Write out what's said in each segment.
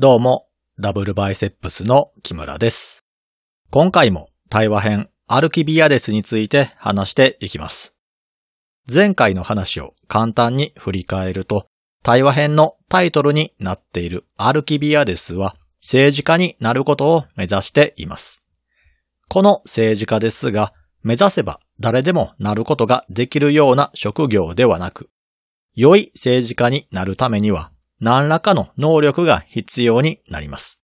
どうも、ダブルバイセップスの木村です。今回も対話編アルキビアデスについて話していきます。前回の話を簡単に振り返ると、対話編のタイトルになっているアルキビアデスは政治家になることを目指しています。この政治家ですが、目指せば誰でもなることができるような職業ではなく、良い政治家になるためには何らかの能力が必要になります。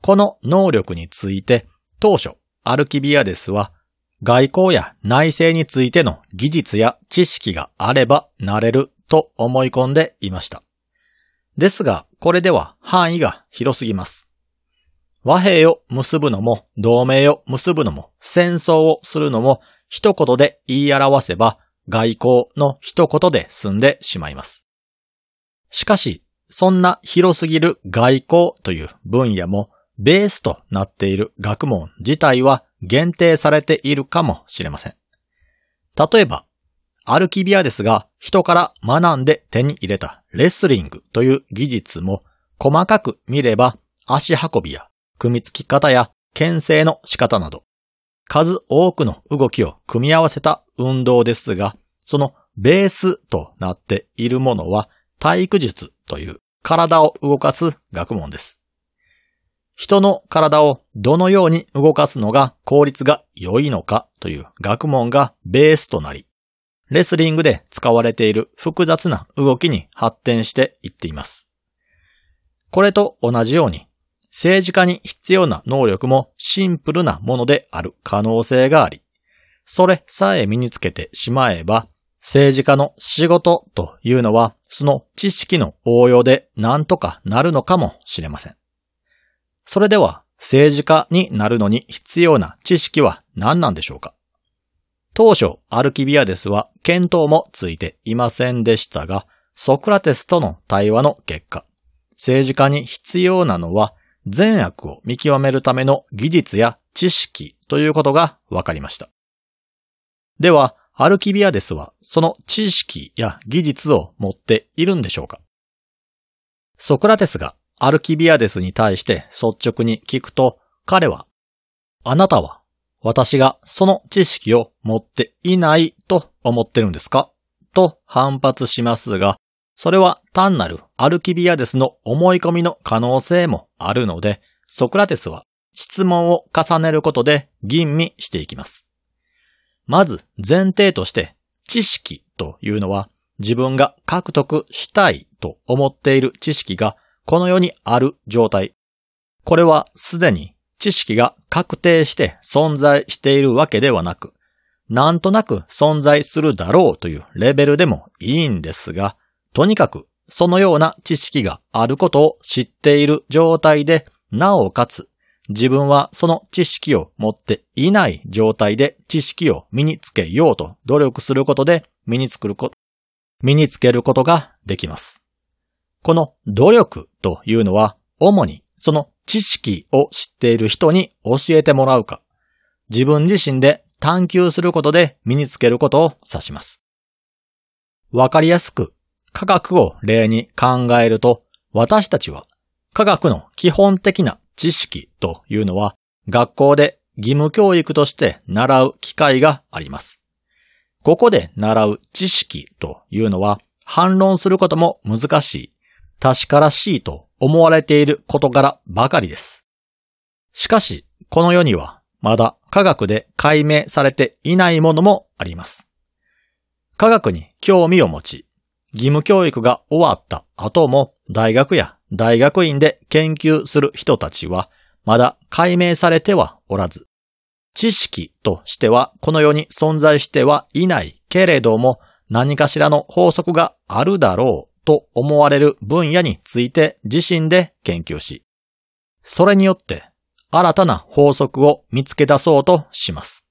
この能力について当初アルキビアデスは外交や内政についての技術や知識があればなれると思い込んでいました。ですが、これでは範囲が広すぎます。和平を結ぶのも、同盟を結ぶのも、戦争をするのも、一言で言い表せば、外交の一言で済んでしまいます。しかし、そんな広すぎる外交という分野も、ベースとなっている学問自体は限定されているかもしれません。例えば、アルキビアですが人から学んで手に入れたレスリングという技術も細かく見れば足運びや組み付き方や牽制の仕方など数多くの動きを組み合わせた運動ですがそのベースとなっているものは体育術という体を動かす学問です。人の体をどのように動かすのが効率が良いのかという学問がベースとなり、レスリングで使われている複雑な動きに発展していっています。これと同じように、政治家に必要な能力もシンプルなものである可能性があり、それさえ身につけてしまえば、政治家の仕事というのは、その知識の応用で何とかなるのかもしれません。それでは、政治家になるのに必要な知識は何なんでしょうか？当初、アルキビアデスは見当もついていませんでしたが、ソクラテスとの対話の結果、政治家に必要なのは善悪を見極めるための技術や知識ということが分かりました。では、アルキビアデスはその知識や技術を持っているんでしょうか？ソクラテスがアルキビアデスに対して率直に聞くと、彼は、あなたは私がその知識を持っていないと思ってるんですか？と反発しますが、それは単なるアルキビアデスの思い込みの可能性もあるので、ソクラテスは質問を重ねることで吟味していきます。まず前提として、知識というのは自分が獲得したいと思っている知識がこの世にある状態。これはすでに知識が確定して存在しているわけではなく、なんとなく存在するだろうというレベルでもいいんですが、とにかくそのような知識があることを知っている状態で、なおかつ自分はその知識を持っていない状態で知識を身につけようと努力することで身につくるこ身につけることができます。この努力というのは主にその知識を知っている人に教えてもらうか、自分自身で探求することで身につけることを指します。わかりやすく科学を例に考えると、私たちは科学の基本的な知識というのは学校で義務教育として習う機会があります。ここで習う知識というのは反論することも難しい、確からしいと思われている事柄ばかりです。しかし、この世にはまだ科学で解明されていないものもあります。科学に興味を持ち、義務教育が終わった後も大学や大学院で研究する人たちはまだ解明されてはおらず、知識としてはこの世に存在してはいないけれども何かしらの法則があるだろうと思われる分野について自身で研究し、それによって新たな法則を見つけ出そうとします。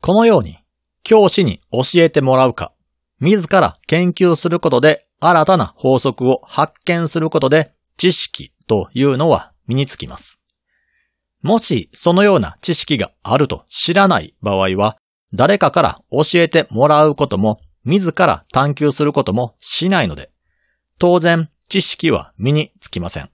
このように教師に教えてもらうか、自ら研究することで新たな法則を発見することで知識というのは身につきます。もしそのような知識があると知らない場合は、誰かから教えてもらうことも自ら探求することもしないので、当然知識は身につきません。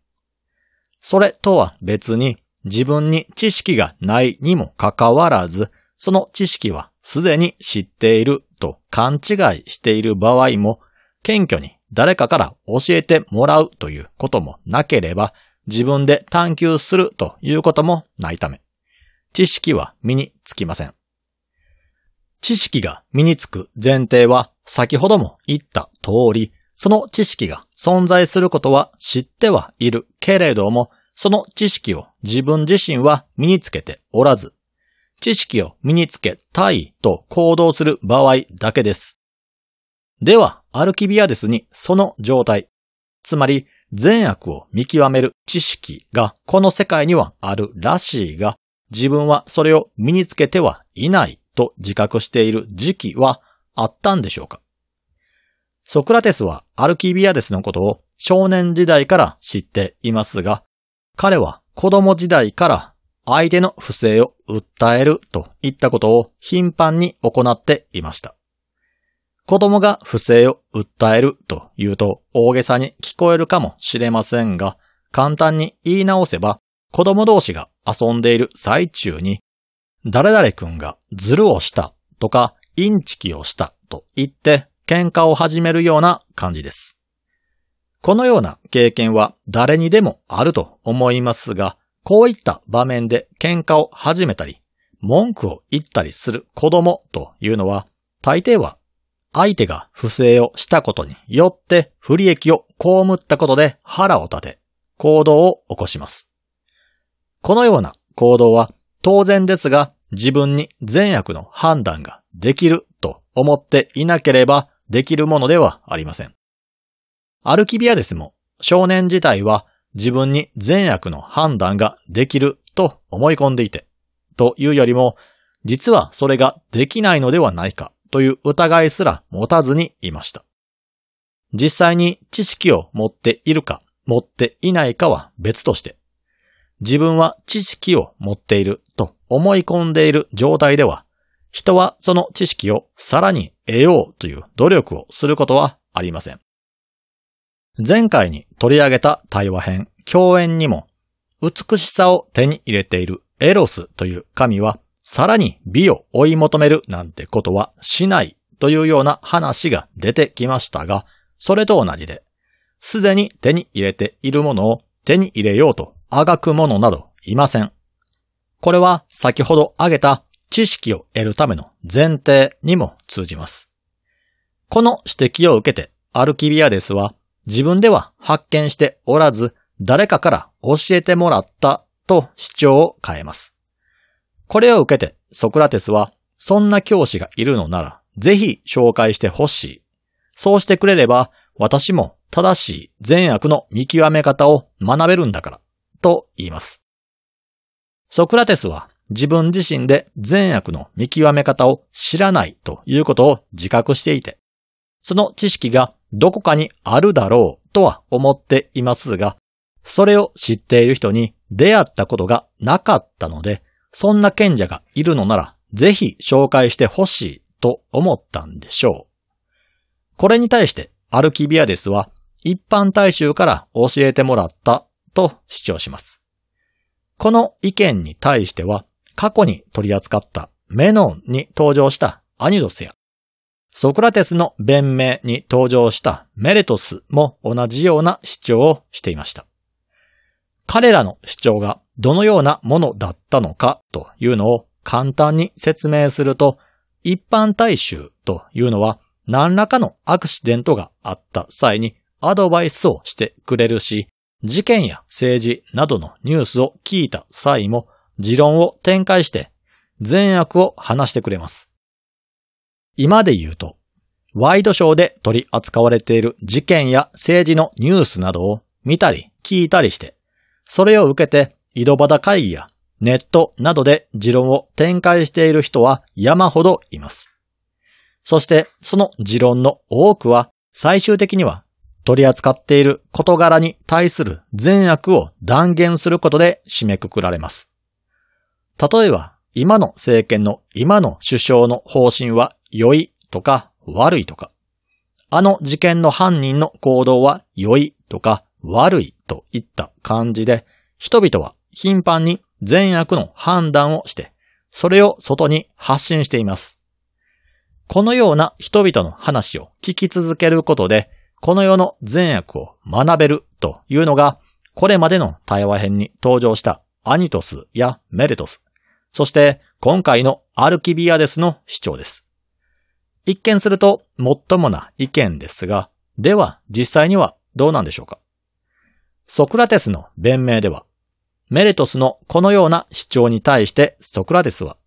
それとは別に自分に知識がないにもかかわらず、その知識はすでに知っていると勘違いしている場合も、謙虚に誰かから教えてもらうということもなければ、自分で探求するということもないため、知識は身につきません。知識が身につく前提は先ほども言った通り、その知識が存在することは知ってはいるけれども、その知識を自分自身は身につけておらず、知識を身につけたいと行動する場合だけです。では、アルキビアデスにその状態、つまり善悪を見極める知識がこの世界にはあるらしいが、自分はそれを身につけてはいないと自覚している時期はあったんでしょうかソクラテスはアルキビアデスのことを少年時代から知っていますが、彼は子供時代から相手の不正を訴えるといったことを頻繁に行っていました。子供が不正を訴えるというと大げさに聞こえるかもしれませんが、簡単に言い直せば子供同士が遊んでいる最中に、誰々くんがズルをしたとかインチキをしたと言って喧嘩を始めるような感じです。このような経験は誰にでもあると思いますが、こういった場面で喧嘩を始めたり、文句を言ったりする子供というのは、大抵は相手が不正をしたことによって不利益を被ったことで腹を立て、行動を起こします。このような行動は当然ですが自分に善悪の判断ができると思っていなければできるものではありません。アルキビアデスも少年自体は自分に善悪の判断ができると思い込んでいて、というよりも実はそれができないのではないかという疑いすら持たずにいました。実際に知識を持っているか持っていないかは別として、自分は知識を持っていると思い込んでいる状態では、人はその知識をさらに得ようという努力をすることはありません。前回に取り上げた対話編、共演にも、美しさを手に入れているエロスという神はさらに美を追い求めるなんてことはしないというような話が出てきましたが、それと同じで、すでに手に入れているものを手に入れようとあがく者などいません。これは先ほど挙げた知識を得るための前提にも通じます。この指摘を受けてアルキビアデスは自分では発見しておらず誰かから教えてもらったと主張を変えます。これを受けてソクラテスは、そんな教師がいるのなら、ぜひ紹介してほしい。そうしてくれれば、私も正しい善悪の見極め方を学べるんだから、と言います。ソクラテスは自分自身で善悪の見極め方を知らないということを自覚していて、その知識がどこかにあるだろうとは思っていますが、それを知っている人に出会ったことがなかったので、そんな賢者がいるのなら、ぜひ紹介してほしいと思ったんでしょう。これに対してアルキビアデスは一般大衆から教えてもらったと主張します。この意見に対しては過去に取り扱ったメノンに登場したアニドスやソクラテスの弁明に登場したメレトスも同じような主張をしていました。彼らの主張がどのようなものだったのかというのを簡単に説明すると、一般大衆というのは何らかのアクシデントがあった際にアドバイスをしてくれるし、事件や政治などのニュースを聞いた際も持論を展開して善悪を話してくれます。今で言うと、ワイドショーで取り扱われている事件や政治のニュースなどを見たり聞いたりして、それを受けて井戸端会議やネットなどで持論を展開している人は山ほどいます。そしてその持論の多くは最終的には取り扱っている事柄に対する善悪を断言することで締めくくられます。例えば、今の政権の今の首相の方針は良いとか悪いとか、あの事件の犯人の行動は良いとか悪いといった感じで、人々は頻繁に善悪の判断をして、それを外に発信しています。このような人々の話を聞き続けることで、この世の善悪を学べるというのが、これまでの対話編に登場したアニトスやメレトス、そして今回のアルキビアデスの主張です。一見すると最もな意見ですが、では実際にはどうなんでしょうか？ソクラテスの弁明では、メレトスのこのような主張に対してソクラテスは、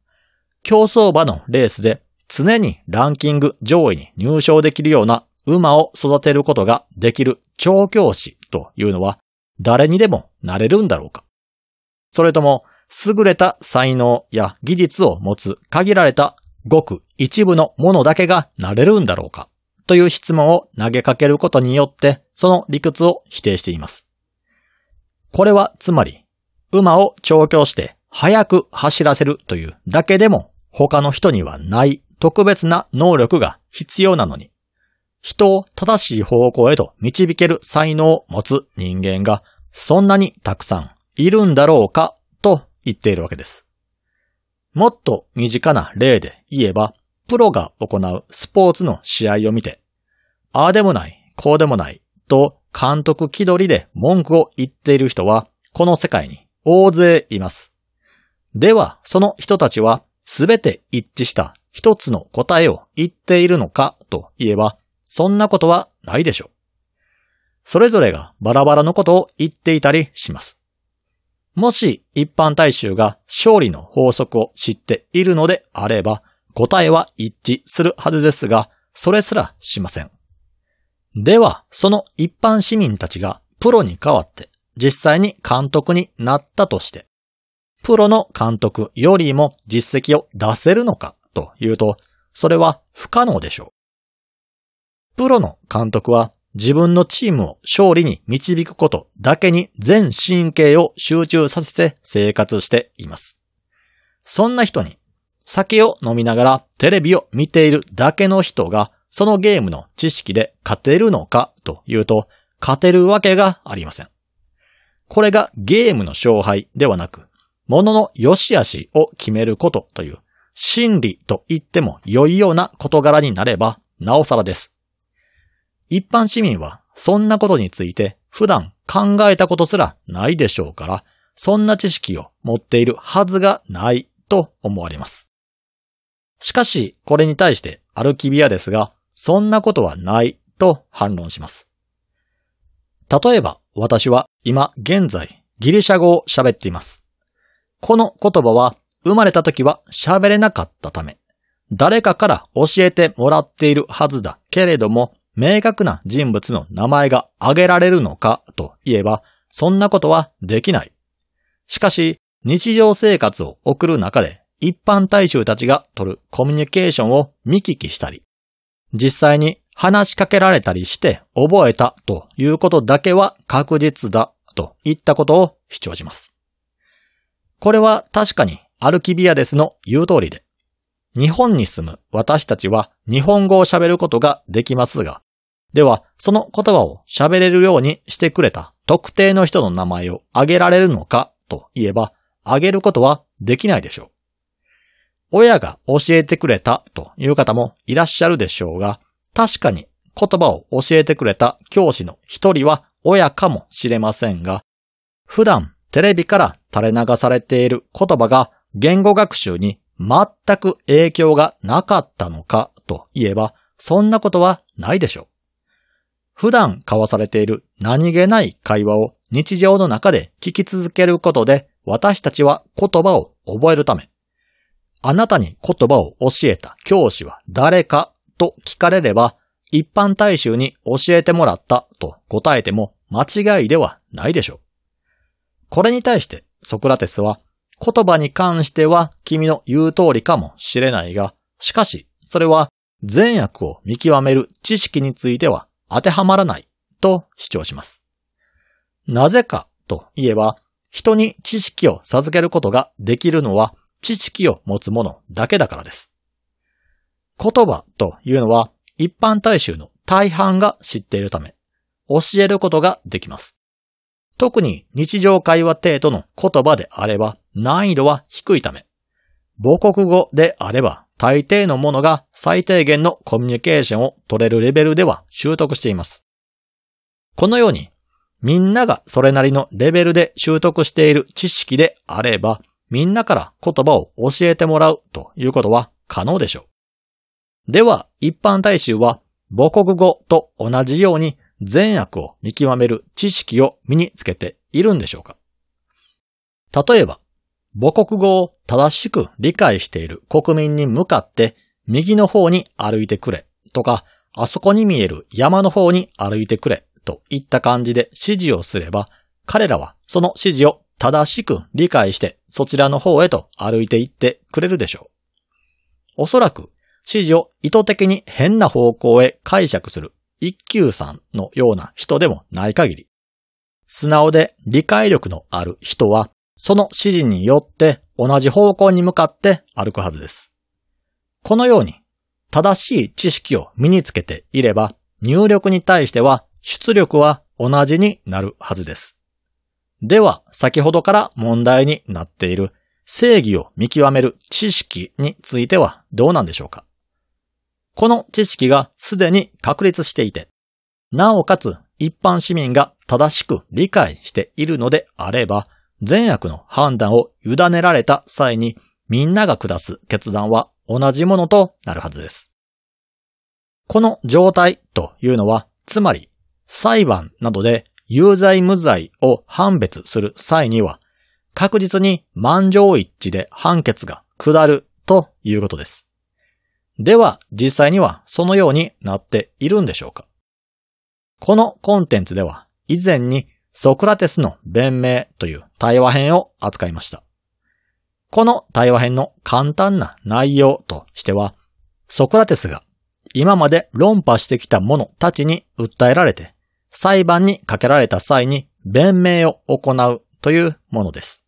競走馬のレースで常にランキング上位に入賞できるような馬を育てることができる調教師というのは誰にでもなれるんだろうか？それとも優れた才能や技術を持つ限られたごく一部のものだけがなれるんだろうか？という質問を投げかけることによってその理屈を否定しています。これはつまり馬を調教して速く走らせるというだけでも他の人にはない特別な能力が必要なのに、人を正しい方向へと導ける才能を持つ人間がそんなにたくさんいるんだろうかと言っているわけです。もっと身近な例で言えば、プロが行うスポーツの試合を見て、ああでもない、こうでもないと監督気取りで文句を言っている人はこの世界に大勢います。では、その人たちはすべて一致した一つの答えを言っているのかといえば、そんなことはないでしょう。それぞれがバラバラのことを言っていたりします。もし一般大衆が勝利の法則を知っているのであれば、答えは一致するはずですが、それすらしません。では、その一般市民たちがプロに代わって実際に監督になったとして、プロの監督よりも実績を出せるのかというと、それは不可能でしょう。プロの監督は自分のチームを勝利に導くことだけに全神経を集中させて生活しています。そんな人に酒を飲みながらテレビを見ているだけの人がそのゲームの知識で勝てるのかというと勝てるわけがありません。これがゲームの勝敗ではなく、ものの良し悪しを決めることという真理と言っても良いような事柄になれば、なおさらです。一般市民は、そんなことについて普段考えたことすらないでしょうから、そんな知識を持っているはずがないと思われます。しかし、これに対してアルキビアですが、そんなことはないと反論します。例えば、私は今現在ギリシャ語を喋っています。この言葉は生まれた時は喋れなかったため、誰かから教えてもらっているはずだけれども、明確な人物の名前が挙げられるのかといえば、そんなことはできない。しかし、日常生活を送る中で、一般大衆たちが取るコミュニケーションを見聞きしたり、実際に話しかけられたりして覚えたということだけは確実だといったことを主張します。これは確かにアルキビアデスの言う通りで、日本に住む私たちは日本語を喋ることができますが、では、その言葉を喋れるようにしてくれた特定の人の名前を挙げられるのかといえば、挙げることはできないでしょう。親が教えてくれたという方もいらっしゃるでしょうが、確かに言葉を教えてくれた教師の一人は親かもしれませんが、普段テレビから垂れ流されている言葉が言語学習に全く影響がなかったのかといえば、そんなことはないでしょう。普段交わされている何気ない会話を日常の中で聞き続けることで私たちは言葉を覚えるため、あなたに言葉を教えた教師は誰かと聞かれれば、一般大衆に教えてもらったと答えても間違いではないでしょう。これに対してソクラテスは言葉に関しては君の言う通りかもしれないが、しかし、それは善悪を見極める知識については当てはまらないと主張します。なぜかといえば、人に知識を授けることができるのは知識を持つ者だけだからです。言葉というのは一般大衆の大半が知っているため、教えることができます。特に日常会話程度の言葉であれば難易度は低いため、母国語であれば大抵のものが最低限のコミュニケーションを取れるレベルでは習得しています。このように、みんながそれなりのレベルで習得している知識であれば、みんなから言葉を教えてもらうということは可能でしょう。では、一般大衆は母国語と同じように善悪を見極める知識を身につけているんでしょうか例えば、母国語を正しく理解している国民に向かって右の方に歩いてくれとか、あそこに見える山の方に歩いてくれといった感じで指示をすれば、彼らはその指示を正しく理解してそちらの方へと歩いていってくれるでしょう。おそらく指示を意図的に変な方向へ解釈する一級さんのような人でもない限り、素直で理解力のある人はその指示によって同じ方向に向かって歩くはずです。このように正しい知識を身につけていれば入力に対しては出力は同じになるはずです。では、先ほどから問題になっている正義を見極める知識についてはどうなんでしょうか？この知識がすでに確立していて、なおかつ一般市民が正しく理解しているのであれば、善悪の判断を委ねられた際にみんなが下す決断は同じものとなるはずです。この状態というのは、つまり裁判などで有罪無罪を判別する際には、確実に満場一致で判決が下るということです。では、実際にはそのようになっているんでしょうかこのコンテンツでは、以前にソクラテスの弁明という対話編を扱いました。この対話編の簡単な内容としては、ソクラテスが今まで論破してきた者たちに訴えられて、裁判にかけられた際に弁明を行うというものです。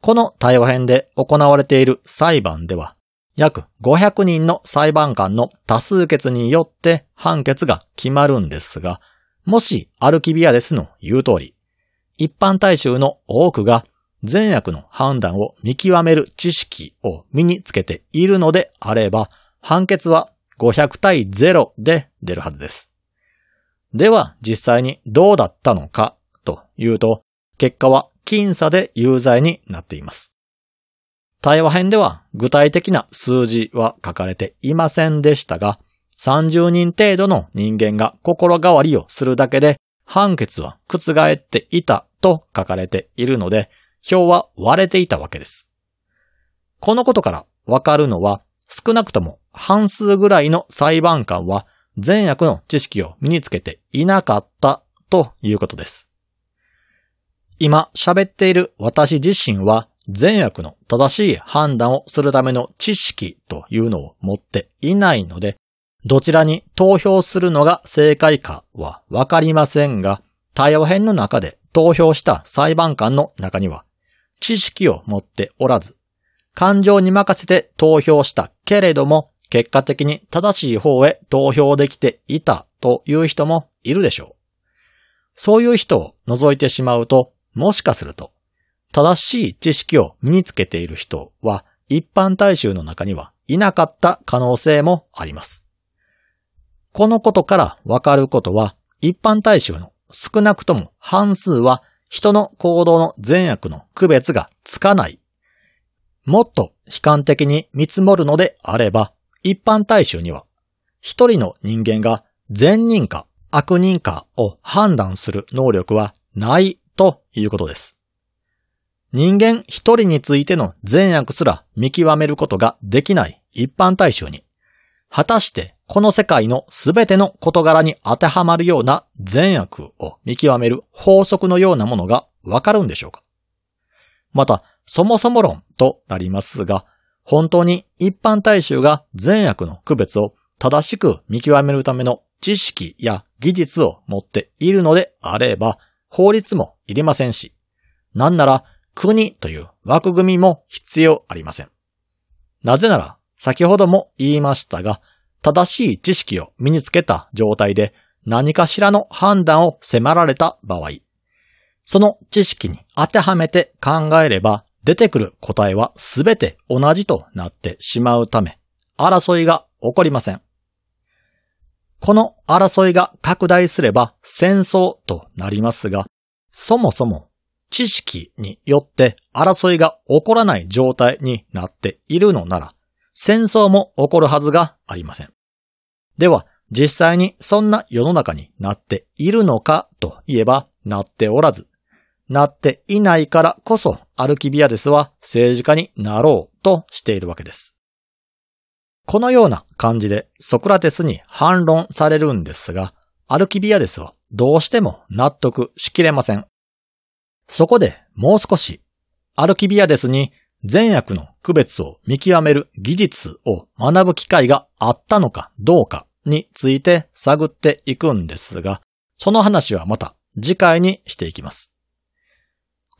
この対話編で行われている裁判では、約500人の裁判官の多数決によって判決が決まるんですが、もしアルキビアデスの言う通り、一般大衆の多くが善悪の判断を見極める知識を身につけているのであれば、判決は500対0で出るはずです。では実際にどうだったのかというと、結果は僅差で有罪になっています。対話編では具体的な数字は書かれていませんでしたが、30人程度の人間が心変わりをするだけで判決は覆っていたと書かれているので、票は割れていたわけです。このことからわかるのは、少なくとも半数ぐらいの裁判官は善悪の知識を身につけていなかったということです。今喋っている私自身は善悪の正しい判断をするための知識というのを持っていないので、どちらに投票するのが正解かはわかりませんが、対応編の中で投票した裁判官の中には、知識を持っておらず、感情に任せて投票したけれども、結果的に正しい方へ投票できていたという人もいるでしょう。そういう人を除いてしまうと、もしかすると、正しい知識を身につけている人は一般大衆の中にはいなかった可能性もあります。このことからわかることは、一般大衆の少なくとも半数は人の行動の善悪の区別がつかない。もっと悲観的に見積もるのであれば、一般大衆には一人の人間が善人か悪人かを判断する能力はないということです。人間一人についての善悪すら見極めることができない一般大衆に、果たしてこの世界のすべての事柄に当てはまるような善悪を見極める法則のようなものがわかるんでしょうかまた、そもそも論となりますが、本当に一般大衆が善悪の区別を正しく見極めるための知識や技術を持っているのであれば、法律もいりませんし、なんなら国という枠組みも必要ありません。なぜなら、先ほども言いましたが、正しい知識を身につけた状態で何かしらの判断を迫られた場合、その知識に当てはめて考えれば出てくる答えはすべて同じとなってしまうため、争いが起こりません。この争いが拡大すれば戦争となりますが、そもそも知識によって争いが起こらない状態になっているのなら、戦争も起こるはずがありません。では、実際にそんな世の中になっているのかといえば、なっておらず、なっていないからこそアルキビアデスは政治家になろうとしているわけです。このような感じでソクラテスに反論されるんですが、アルキビアデスはどうしても納得しきれません。そこでもう少しアルキビアデスに善悪の区別を見極める技術を学ぶ機会があったのかどうかについて探っていくんですが、その話はまた次回にしていきます。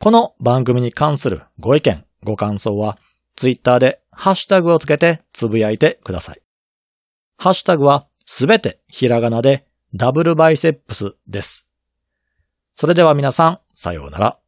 この番組に関するご意見、ご感想は、ツイッターでハッシュタグをつけてつぶやいてください。ハッシュタグはすべてひらがなでダブルバイセップスです。それでは皆さん、さようなら。